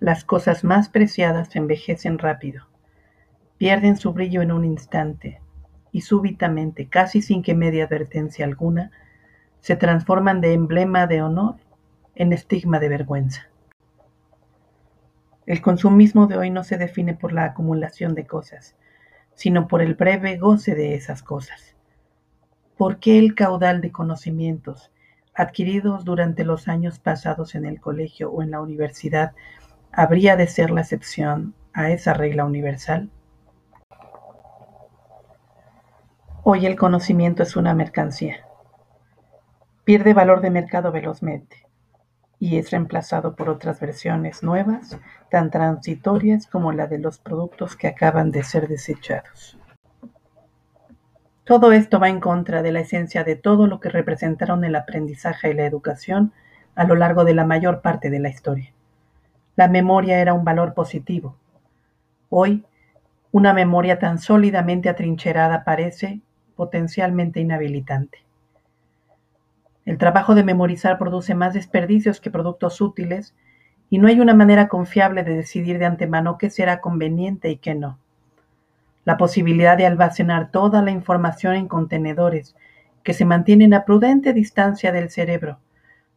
Las cosas más preciadas envejecen rápido, pierden su brillo en un instante y súbitamente, casi sin que media advertencia alguna, se transforman de emblema de honor en estigma de vergüenza. El consumismo de hoy no se define por la acumulación de cosas, sino por el breve goce de esas cosas. ¿Por qué el caudal de conocimientos adquiridos durante los años pasados en el colegio o en la universidad habría de ser la excepción a esa regla universal? Hoy el conocimiento es una mercancía. Pierde valor de mercado velozmente y es reemplazado por otras versiones nuevas, tan transitorias como la de los productos que acaban de ser desechados. Todo esto va en contra de la esencia de todo lo que representaron el aprendizaje y la educación a lo largo de la mayor parte de la historia. La memoria era un valor positivo. Hoy, una memoria tan sólidamente atrincherada parece potencialmente inhabilitante. El trabajo de memorizar produce más desperdicios que productos útiles y no hay una manera confiable de decidir de antemano qué será conveniente y qué no. La posibilidad de almacenar toda la información en contenedores que se mantienen a prudente distancia del cerebro,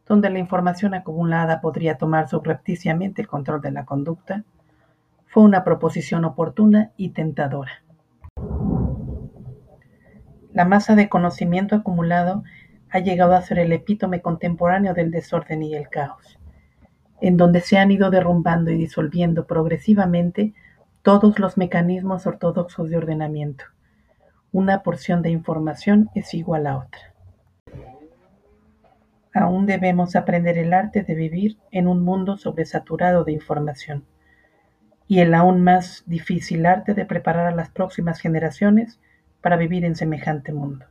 donde la información acumulada podría tomar subrepticiamente el control de la conducta, fue una proposición oportuna y tentadora. La masa de conocimiento acumulado ha llegado a ser el epítome contemporáneo del desorden y el caos, en donde se han ido derrumbando y disolviendo progresivamente todos los mecanismos ortodoxos de ordenamiento. Una porción de información es igual a otra. Aún debemos aprender el arte de vivir en un mundo sobresaturado de información y el aún más difícil arte de preparar a las próximas generaciones para vivir en semejante mundo.